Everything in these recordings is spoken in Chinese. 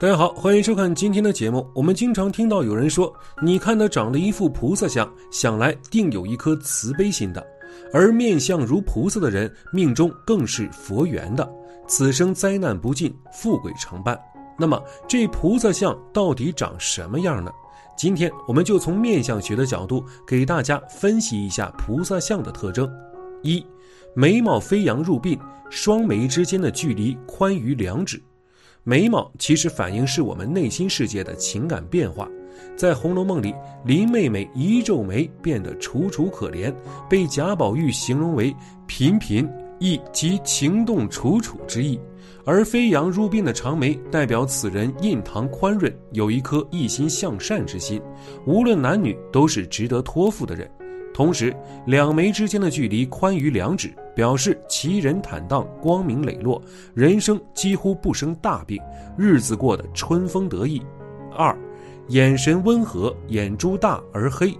大家好，欢迎收看今天的节目。我们经常听到有人说：“你看他长了一副菩萨像，想来定有一颗慈悲心的。”而面相如菩萨的人，命中更是佛缘的，此生灾难不尽，富贵常伴。那么，这菩萨像到底长什么样呢？今天我们就从面相学的角度给大家分析一下菩萨像的特征：一、眉毛飞扬入鬓，双眉之间的距离宽于两指。眉毛其实反映是我们内心世界的情感变化。在《红楼梦》里，林妹妹一皱眉变得楚楚可怜，被贾宝玉形容为“频频”，意即情动楚楚之意。而飞扬入鬓的长眉，代表此人印堂宽润，有一颗一心向善之心，无论男女都是值得托付的人。同时，两眉之间的距离宽于两指。表示其人坦荡、光明磊落，人生几乎不生大病，日子过得春风得意。二，眼神温和，眼珠大而黑。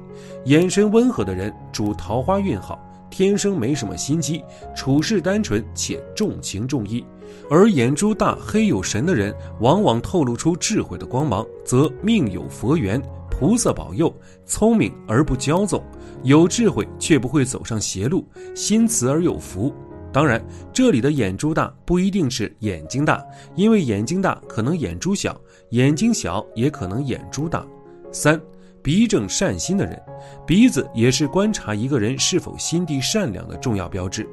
眼神温和的人主桃花运好，天生没什么心机，处事单纯且重情重义。而眼珠大、黑有神的人，往往透露出智慧的光芒，则命有佛缘。菩萨保佑，聪明而不骄纵，有智慧却不会走上邪路，心慈而有福。当然，这里的眼珠大不一定是眼睛大，因为眼睛大可能眼珠小，眼睛小也可能眼珠大。三，鼻正善心的人，鼻子也是观察一个人是否心地善良的重要标志，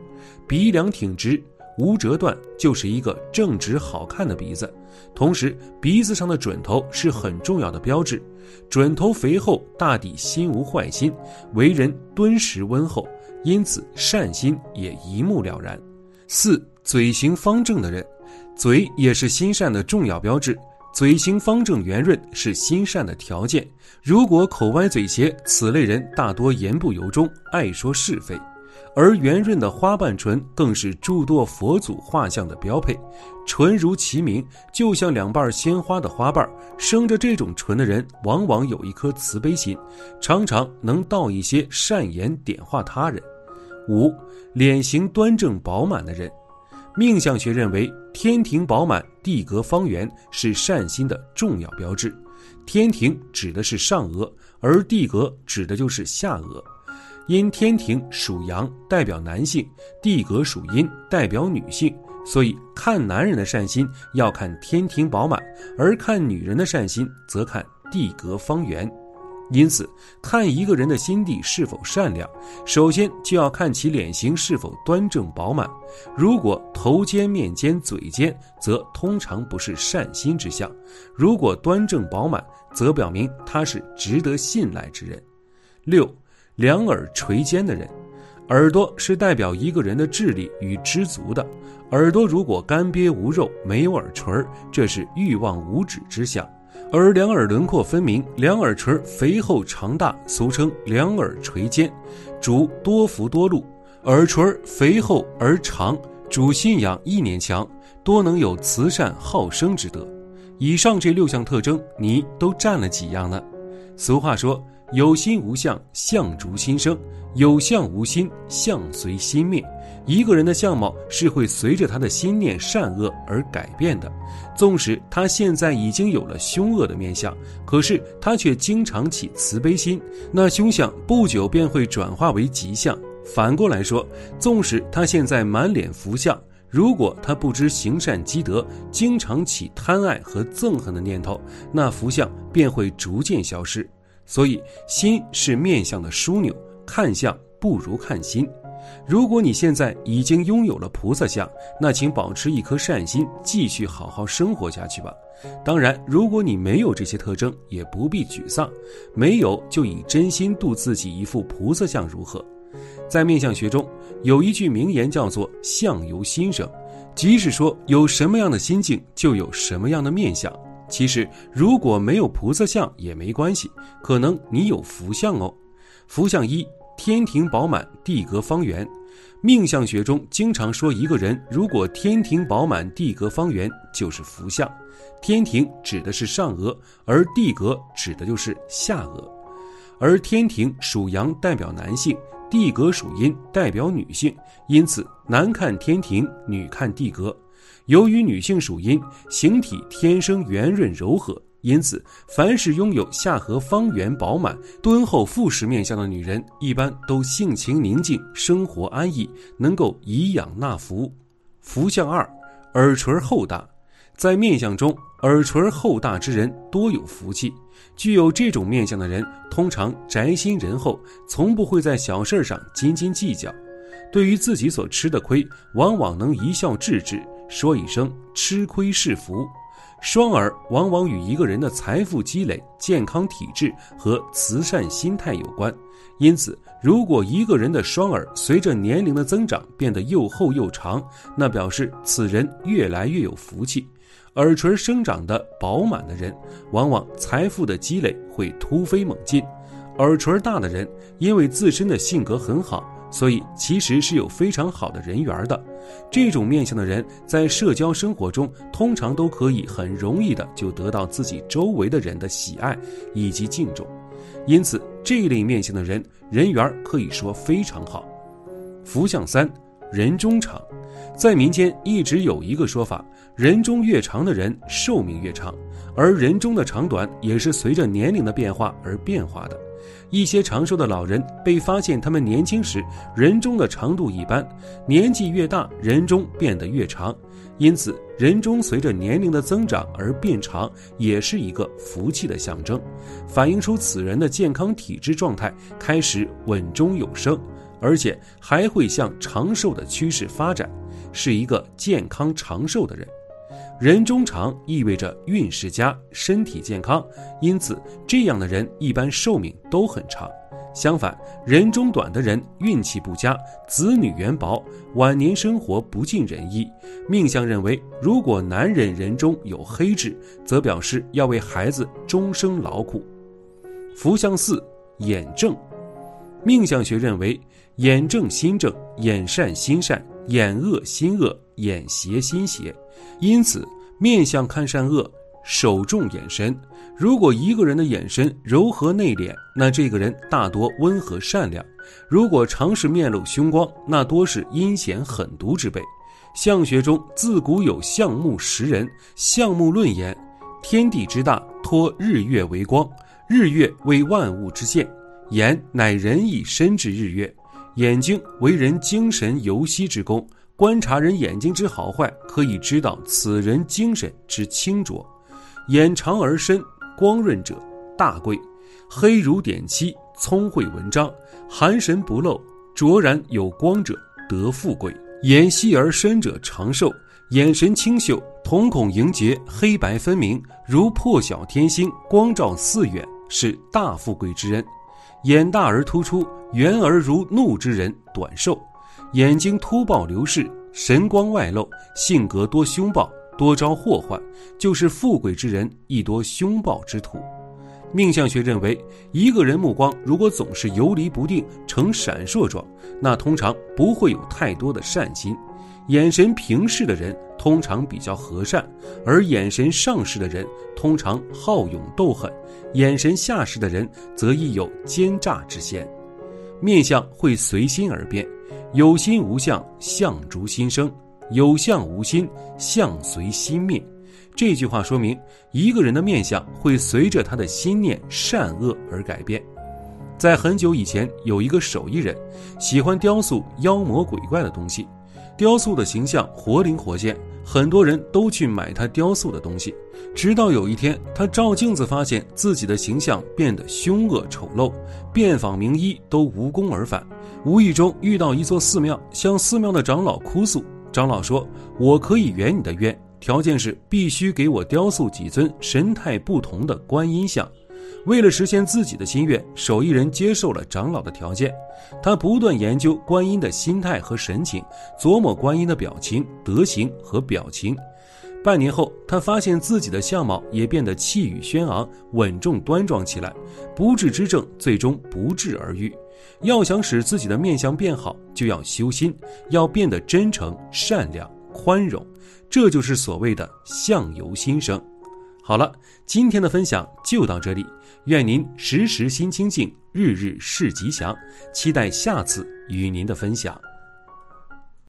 鼻梁挺直。无折断就是一个正直好看的鼻子，同时鼻子上的准头是很重要的标志，准头肥厚，大抵心无坏心，为人敦实温厚，因此善心也一目了然。四嘴型方正的人，嘴也是心善的重要标志，嘴型方正圆润是心善的条件，如果口歪嘴斜，此类人大多言不由衷，爱说是非。而圆润的花瓣唇更是诸多佛祖画像的标配，唇如其名，就像两瓣鲜花的花瓣。生着这种唇的人，往往有一颗慈悲心，常常能道一些善言，点化他人。五，脸型端正饱满的人，命相学认为，天庭饱满，地阁方圆是善心的重要标志。天庭指的是上额，而地阁指的就是下额。因天庭属阳，代表男性；地格属阴，代表女性。所以看男人的善心要看天庭饱满，而看女人的善心则看地格方圆。因此，看一个人的心地是否善良，首先就要看其脸型是否端正饱满。如果头尖、面尖、嘴尖，则通常不是善心之相；如果端正饱满，则表明他是值得信赖之人。六。两耳垂肩的人，耳朵是代表一个人的智力与知足的。耳朵如果干瘪无肉，没有耳垂，这是欲望无止之相。而两耳轮廓分明，两耳垂肥厚长大，俗称两耳垂肩，主多福多禄。耳垂肥厚而长，主信仰意念强，多能有慈善好生之德。以上这六项特征，你都占了几样呢？俗话说。有心无相，相逐心生；有相无心，相随心灭。一个人的相貌是会随着他的心念善恶而改变的。纵使他现在已经有了凶恶的面相，可是他却经常起慈悲心，那凶相不久便会转化为吉相。反过来说，纵使他现在满脸福相，如果他不知行善积德，经常起贪爱和憎恨的念头，那福相便会逐渐消失。所以，心是面相的枢纽，看相不如看心。如果你现在已经拥有了菩萨相，那请保持一颗善心，继续好好生活下去吧。当然，如果你没有这些特征，也不必沮丧，没有就以真心度自己一副菩萨相如何？在面相学中，有一句名言叫做“相由心生”，即是说有什么样的心境，就有什么样的面相。其实，如果没有菩萨相也没关系，可能你有福相哦。福相一。天庭饱满，地阁方圆。命相学中经常说，一个人如果天庭饱满，地阁方圆，就是福相。天庭指的是上额，而地阁指的就是下额。而天庭属阳，代表男性；地阁属阴，代表女性。因此，男看天庭，女看地阁。由于女性属阴，形体天生圆润柔和。因此，凡是拥有下颌方圆、饱满、敦厚、富实面相的女人，一般都性情宁静，生活安逸，能够颐养纳福。福相二，耳垂厚大。在面相中，耳垂厚大之人多有福气。具有这种面相的人，通常宅心仁厚，从不会在小事上斤斤计较。对于自己所吃的亏，往往能一笑置之，说一声“吃亏是福”。双耳往往与一个人的财富积累、健康体质和慈善心态有关，因此，如果一个人的双耳随着年龄的增长变得又厚又长，那表示此人越来越有福气。耳垂生长的饱满的人，往往财富的积累会突飞猛进；耳垂大的人，因为自身的性格很好。所以其实是有非常好的人缘的，这种面相的人在社交生活中通常都可以很容易的就得到自己周围的人的喜爱以及敬重，因此这一类面相的人人缘可以说非常好。福相三，人中长，在民间一直有一个说法，人中越长的人寿命越长，而人中的长短也是随着年龄的变化而变化的。一些长寿的老人被发现，他们年轻时人中的长度一般，年纪越大，人中变得越长。因此，人中随着年龄的增长而变长，也是一个福气的象征，反映出此人的健康体质状态开始稳中有升，而且还会向长寿的趋势发展，是一个健康长寿的人。人中长意味着运势佳，身体健康，因此这样的人一般寿命都很长。相反，人中短的人运气不佳，子女缘薄，晚年生活不尽人意。命相认为，如果男人人中有黑痣，则表示要为孩子终生劳苦。福相四，眼正。命相学认为，眼正心正，眼善心善，眼恶心恶，眼邪心邪。因此，面相看善恶，首重眼神。如果一个人的眼神柔和内敛，那这个人大多温和善良；如果常是面露凶光，那多是阴险狠毒之辈。相学中自古有相目识人，相目论言：天地之大，托日月为光，日月为万物之线，眼乃人以身之日月，眼睛为人精神游息之功。观察人眼睛之好坏，可以知道此人精神之清浊。眼长而深，光润者大贵；黑如点漆，聪慧文章；含神不露，卓然有光者得富贵。眼细而深者长寿，眼神清秀，瞳孔莹洁，黑白分明，如破晓天星，光照四远，是大富贵之人。眼大而突出，圆而如怒之人短寿。眼睛突暴流逝，神光外露，性格多凶暴，多招祸患，就是富贵之人亦多凶暴之徒。命相学认为，一个人目光如果总是游离不定，呈闪烁状，那通常不会有太多的善心。眼神平视的人通常比较和善，而眼神上视的人通常好勇斗狠，眼神下视的人则易有奸诈之嫌。面相会随心而变。有心无相，相逐心生；有相无心，相随心灭。这句话说明，一个人的面相会随着他的心念善恶而改变。在很久以前，有一个手艺人喜欢雕塑妖魔鬼怪的东西。雕塑的形象活灵活现，很多人都去买他雕塑的东西。直到有一天，他照镜子发现自己的形象变得凶恶丑陋，遍访名医都无功而返。无意中遇到一座寺庙，向寺庙的长老哭诉。长老说：“我可以圆你的愿，条件是必须给我雕塑几尊神态不同的观音像。”为了实现自己的心愿，手艺人接受了长老的条件。他不断研究观音的心态和神情，琢磨观音的表情、德行和表情。半年后，他发现自己的相貌也变得气宇轩昂、稳重端庄起来。不治之症最终不治而愈。要想使自己的面相变好，就要修心，要变得真诚、善良、宽容，这就是所谓的相由心生。好了，今天的分享就到这里，愿您时时心清静，日日事吉祥，期待下次与您的分享。